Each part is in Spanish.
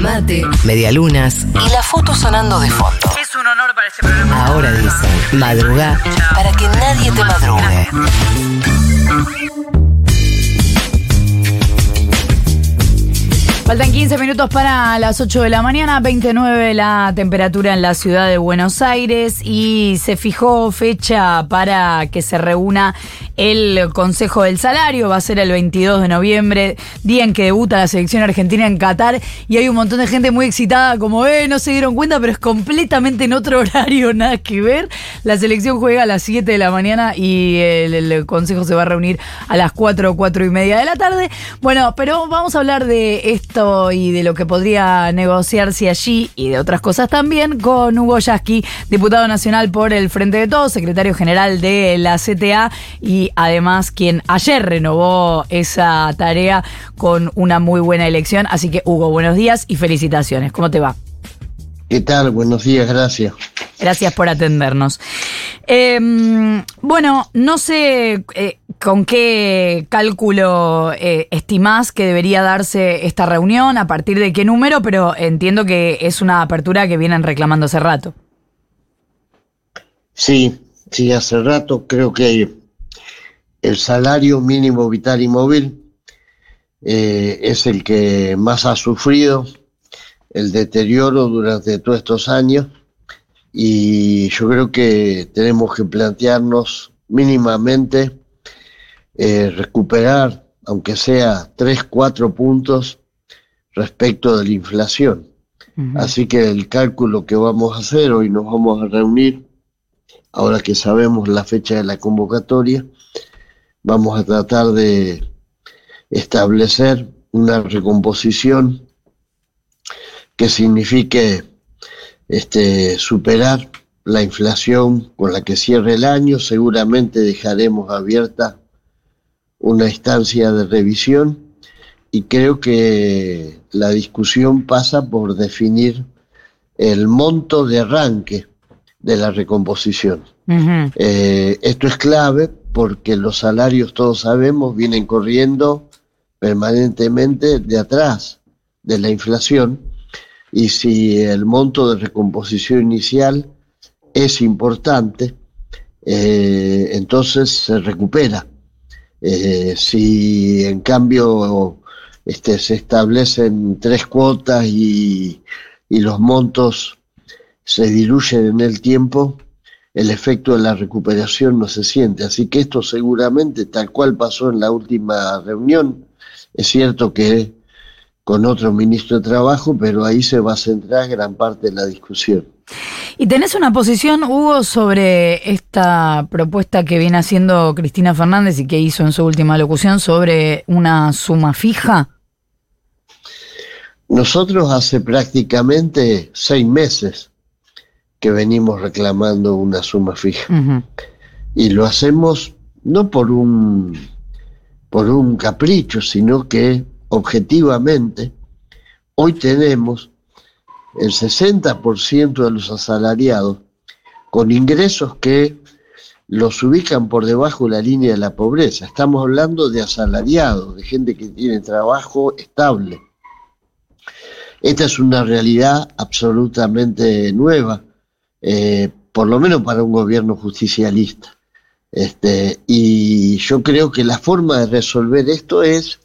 mate, medialunas y la foto sonando de fondo. Es un honor para este programa. Ahora dicen, madruga para que nadie te madrugue. Faltan 15 minutos para las 8 de la mañana, 29 la temperatura en la ciudad de Buenos Aires y se fijó fecha para que se reúna el Consejo del Salario, va a ser el 22 de noviembre, día en que debuta la selección argentina en Qatar y hay un montón de gente muy excitada como, eh, no se dieron cuenta, pero es completamente en otro horario, nada que ver. La selección juega a las 7 de la mañana y el, Consejo se va a reunir a las 4 o 4 y media de la tarde. Bueno, pero vamos a hablar de esto y de lo que podría negociarse allí y de otras cosas también con Hugo Yasky, diputado nacional por el Frente de Todos, secretario general de la CTA y además quien ayer renovó esa tarea con una muy buena elección. Así que Hugo, buenos días y felicitaciones. ¿Cómo te va? ¿Qué tal? Buenos días, gracias. Gracias por atendernos. Eh, bueno, no sé eh, con qué cálculo eh, estimás que debería darse esta reunión, a partir de qué número, pero entiendo que es una apertura que vienen reclamando hace rato. Sí, sí, hace rato creo que el salario mínimo vital y móvil eh, es el que más ha sufrido el deterioro durante todos estos años y yo creo que tenemos que plantearnos mínimamente eh, recuperar, aunque sea 3, 4 puntos respecto de la inflación. Así que el cálculo que vamos a hacer, hoy nos vamos a reunir, ahora que sabemos la fecha de la convocatoria, vamos a tratar de establecer una recomposición que signifique este, superar la inflación con la que cierre el año. Seguramente dejaremos abierta una instancia de revisión y creo que la discusión pasa por definir el monto de arranque de la recomposición. Eh, esto es clave porque los salarios, todos sabemos, vienen corriendo permanentemente de atrás de la inflación y si el monto de recomposición inicial es importante, eh, entonces se recupera. Eh, si en cambio este, se establecen tres cuotas y, y los montos se diluyen en el tiempo, el efecto de la recuperación no se siente. Así que esto seguramente, tal cual pasó en la última reunión, es cierto que con otro ministro de Trabajo, pero ahí se va a centrar gran parte de la discusión. ¿Y tenés una posición, Hugo, sobre esta propuesta que viene haciendo Cristina Fernández y que hizo en su última locución sobre una suma fija? Nosotros hace prácticamente seis meses que venimos reclamando una suma fija. Y lo hacemos no por un, por un capricho, sino que objetivamente, hoy tenemos el 60% de los asalariados con ingresos que los ubican por debajo de la línea de la pobreza. Estamos hablando de asalariados, de gente que tiene trabajo estable. Esta es una realidad absolutamente nueva, eh, por lo menos para un gobierno justicialista. Este, y yo creo que la forma de resolver esto es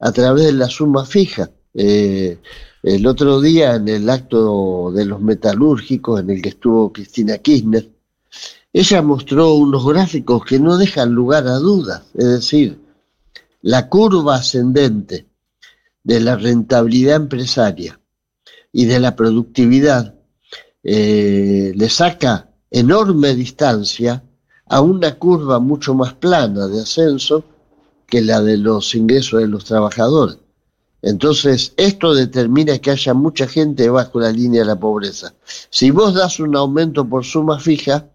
a través de la suma fija. Eh, el otro día en el acto de los metalúrgicos en el que estuvo Cristina Kirchner, ella mostró unos gráficos que no dejan lugar a dudas, es decir, la curva ascendente de la rentabilidad empresaria y de la productividad eh, le saca enorme distancia a una curva mucho más plana de ascenso que la de los ingresos de los trabajadores. Entonces, esto determina que haya mucha gente bajo la línea de la pobreza. Si vos das un aumento por suma fija,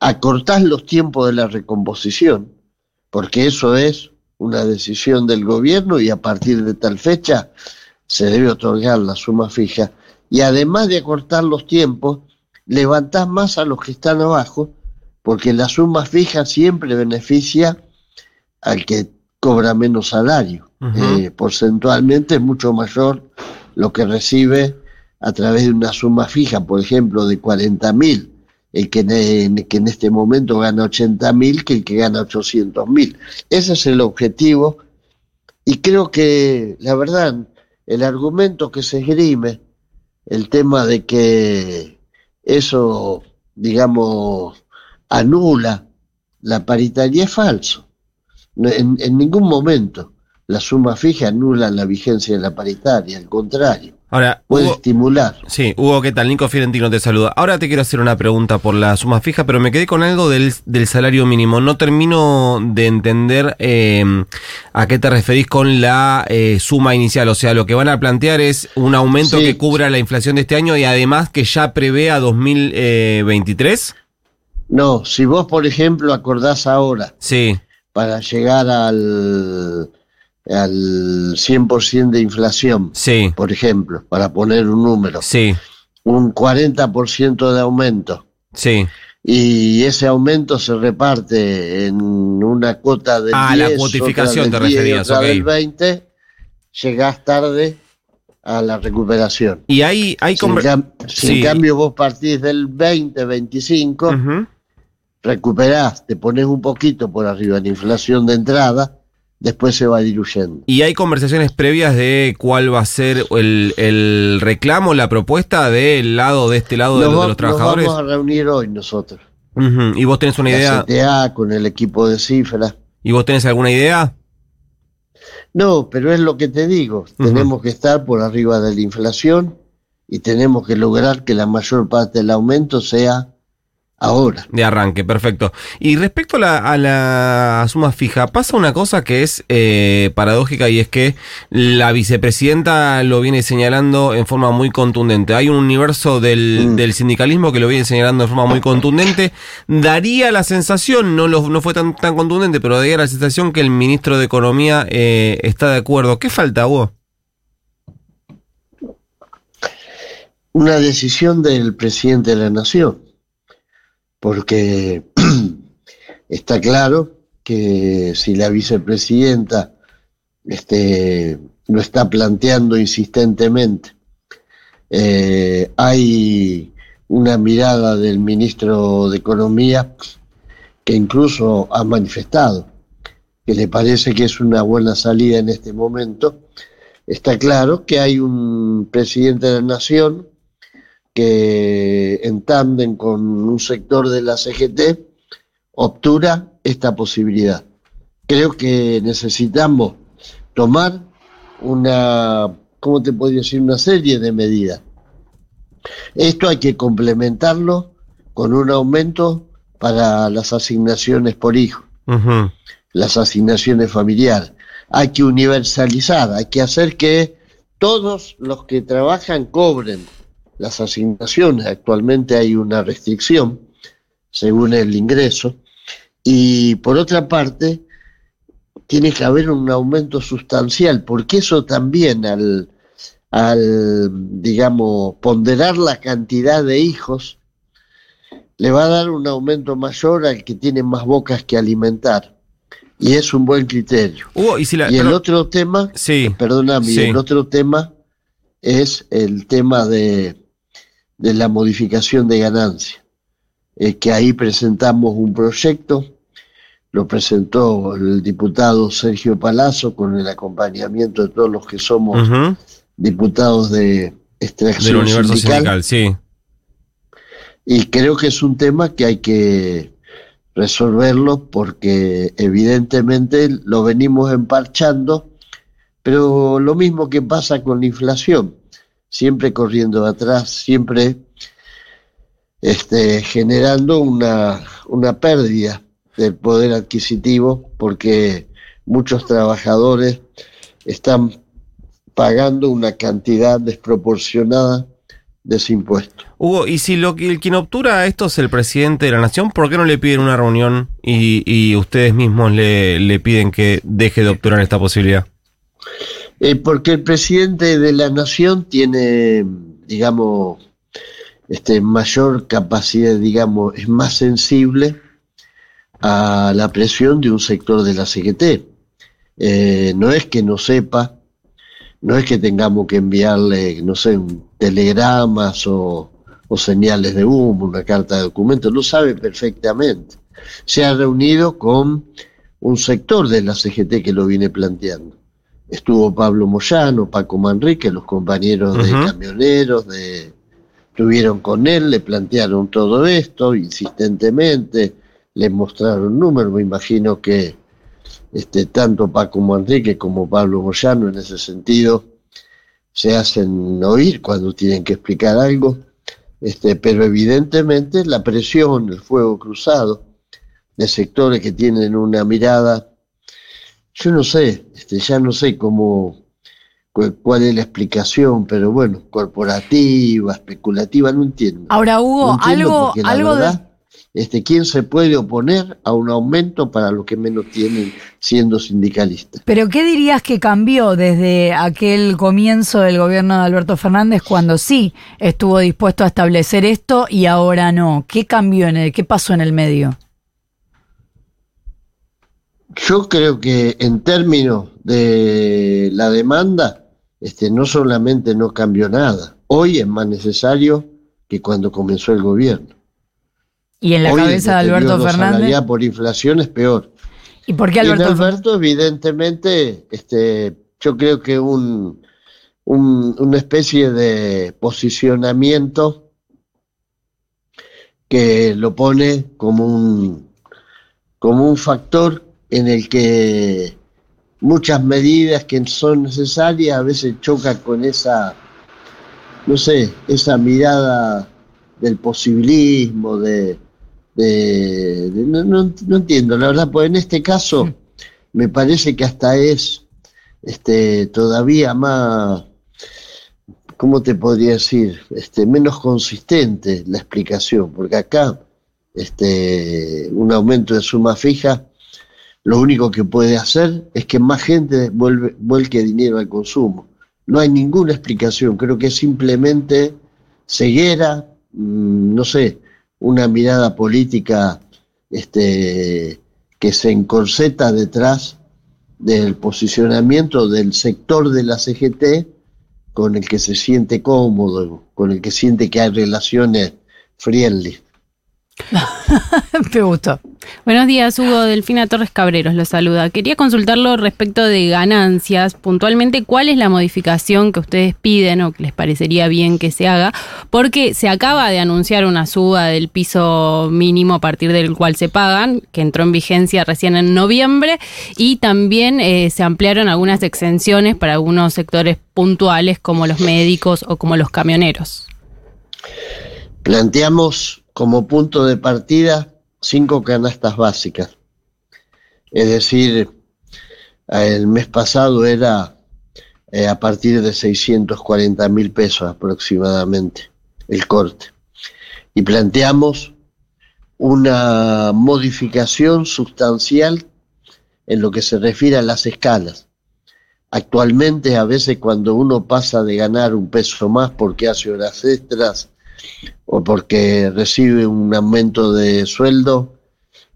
acortás los tiempos de la recomposición, porque eso es una decisión del gobierno y a partir de tal fecha se debe otorgar la suma fija. Y además de acortar los tiempos, levantás más a los que están abajo, porque la suma fija siempre beneficia al que cobra menos salario. Eh, porcentualmente es mucho mayor lo que recibe a través de una suma fija, por ejemplo, de 40 mil, el que en, que en este momento gana 80 mil, que el que gana 800 mil. Ese es el objetivo y creo que, la verdad, el argumento que se esgrime, el tema de que eso, digamos, anula la paritaria es falso. En, en ningún momento la suma fija anula la vigencia de la paritaria, al contrario. Ahora, puede Hugo- estimular. Sí, Hugo, ¿qué tal? Nico Fiorentino te saluda. Ahora te quiero hacer una pregunta por la suma fija, pero me quedé con algo del, del salario mínimo. No termino de entender eh, a qué te referís con la eh, suma inicial. O sea, lo que van a plantear es un aumento Sí. que cubra la inflación de este año y además que ya prevea 2023. No, si vos, por ejemplo, acordás ahora Sí, para llegar al, al 100% de inflación, sí, por ejemplo, para poner un número, sí, un 40% de aumento, sí. y ese aumento se reparte en una cuota del Ah, la 10, cuotificación otra te del 10 y referías, otra ok. del 20, llegás tarde a la recuperación. Y hay, hay Si en, cam- si en sí. cambio vos partís del 20, 25, Ujú. recuperás, te pones un poquito por arriba la inflación de entrada, después se va diluyendo. ¿Y hay conversaciones previas de cuál va a ser el, el reclamo, la propuesta del lado de este lado de, los- de los trabajadores? nos vamos a reunir hoy nosotros. ¿Y vos tenés una idea? CTA con el equipo de cifras. ¿Y vos tenés alguna idea? No, pero es lo que te digo, tenemos que estar por arriba de la inflación y tenemos que lograr que la mayor parte del aumento sea ahora. De arranque, perfecto. Y respecto a la, a la suma fija, pasa una cosa que es eh, paradójica y es que la vicepresidenta lo viene señalando en forma muy contundente. Hay un universo del, Mm. del sindicalismo que lo viene señalando en forma muy contundente. Daría la sensación, no, lo, no fue tan, tan contundente, pero daría la sensación que el ministro de Economía eh, está de acuerdo. ¿Qué falta vos? Una decisión del presidente de la nación, porque está claro que si la vicepresidenta este, lo está planteando insistentemente, eh, hay una mirada del ministro de Economía que incluso ha manifestado que le parece que es una buena salida en este momento. Está claro que hay un presidente de la nación que en tándem con un sector de la CGT obtura esta posibilidad. Creo que necesitamos tomar una, ¿cómo te podría decir? Una serie de medidas. Esto hay que complementarlo con un aumento para las asignaciones por hijo, las asignaciones familiares. Hay que universalizar, hay que hacer que todos los que trabajan cobren las asignaciones. Actualmente hay una restricción según el ingreso. Y por otra parte, tiene que haber un aumento sustancial, porque eso también al, al, digamos, ponderar la cantidad de hijos, le va a dar un aumento mayor al que tiene más bocas que alimentar. Y es un buen criterio. Y si la. Y el otro tema, Sí. perdóname, Sí. el otro tema es el tema de, de la modificación de ganancia. Eh, que ahí presentamos un proyecto, lo presentó el diputado Sergio Palazzo con el acompañamiento de todos los que somos diputados de extracción Del universo sindical, sindical, sí. y creo que es un tema que hay que resolverlo porque evidentemente lo venimos emparchando, pero lo mismo que pasa con la inflación, siempre corriendo atrás, siempre este, generando una, una pérdida del poder adquisitivo porque muchos trabajadores están pagando una cantidad desproporcionada de ese impuesto. Hugo, y si lo el quien obtura esto es el presidente de la nación, ¿por qué no le piden una reunión y, y ustedes mismos le, le piden que deje de obturar esta posibilidad? Eh, porque el presidente de la nación tiene, digamos, este, mayor capacidad, digamos, es más sensible a la presión de un sector de la CGT. Eh, no es que no sepa No es que tengamos que enviarle, no sé, telegramas o, o señales de humo, una carta de documento, lo sabe perfectamente. Se ha reunido con un sector de la CGT que lo viene planteando. Estuvo Pablo Moyano, Paco Manrique, los compañeros de camioneros, de, estuvieron con él, le plantearon todo esto insistentemente, le mostraron números, me imagino que este, tanto Paco Manrique como Pablo Moyano en ese sentido se hacen oír cuando tienen que explicar algo, este, pero evidentemente la presión, el fuego cruzado de sectores que tienen una mirada, yo no sé, este, ya no sé cómo, cuál es la explicación, pero bueno, corporativa, especulativa, no entiendo. Ahora, Hugo, algo, algo de este, ¿quién se puede oponer a un aumento para los que menos tienen siendo sindicalistas? Pero ¿qué dirías que cambió desde aquel comienzo del gobierno de Alberto Fernández cuando sí estuvo dispuesto a establecer esto y ahora no? ¿Qué cambió en el, qué pasó en el medio? Yo creo que en términos de la demanda, este, no solamente no cambió nada, hoy es más necesario que cuando comenzó el gobierno. Y en la cabeza de Alberto Fernández. por inflación es peor. ¿Y por qué Alberto? Alberto, evidentemente, este, yo creo que un, una especie de posicionamiento que lo pone como un, como un factor en el que muchas medidas que son necesarias a veces chocan con esa, no sé, esa mirada del posibilismo, de, no, entiendo, la verdad, pues en este caso me parece que hasta es este, todavía más, ¿cómo te podría decir? Este, menos consistente la explicación, porque acá este, un aumento de suma fija lo único que puede hacer es que más gente vuelve, vuelque dinero al consumo. No hay ninguna explicación, creo que es simplemente ceguera, mm, no sé, una mirada política este, que se encorseta detrás del posicionamiento del sector de la CGT con el que se siente cómodo, con el que siente que hay relaciones friendly. Me gustó. Buenos días, Hugo. Delfina Torres Cabreros lo saluda. Quería consultarlo respecto de ganancias. Puntualmente, ¿cuál es la modificación que ustedes piden o que les parecería bien que se haga? Porque se acaba de anunciar una suba del piso mínimo a partir del cual se pagan, que entró en vigencia recién en noviembre, y también eh, se ampliaron algunas exenciones para algunos sectores puntuales como los médicos o como los camioneros. Planteamos como punto de partida cinco canastas básicas. Es decir, el mes pasado era eh, a partir de 640 mil pesos aproximadamente el corte. Y planteamos una modificación sustancial en lo que se refiere a las escalas. Actualmente a veces cuando uno pasa de ganar un peso más porque hace horas extras o porque recibe un aumento de sueldo,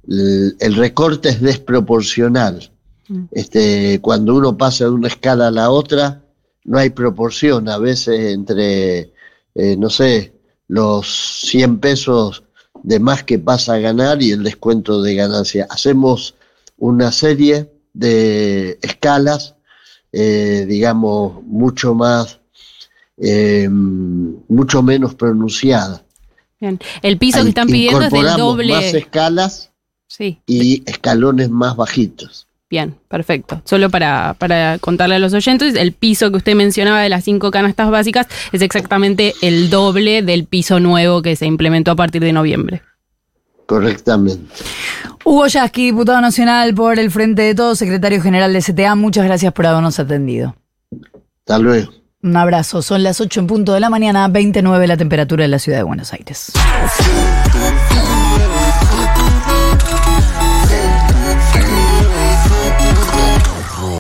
el, recorte es desproporcional. Mm. Este, cuando uno pasa de una escala a la otra, no hay proporción. A veces entre, eh, no sé, los 100 pesos de más que pasa a ganar y el descuento de ganancia. Hacemos una serie de escalas, eh, digamos, mucho más eh, mucho menos pronunciada. Bien. El piso que están pidiendo es del doble. Más escalas sí. y escalones más bajitos. Bien, perfecto. Solo para, para contarle a los oyentes, el piso que usted mencionaba de las cinco canastas básicas es exactamente el doble del piso nuevo que se implementó a partir de noviembre. Correctamente. Hugo Yasky, diputado nacional por el Frente de Todos, secretario general de CTA, muchas gracias por habernos atendido. Hasta luego. Un abrazo. Son las 8 en punto de la mañana, 29 la temperatura en la ciudad de Buenos Aires.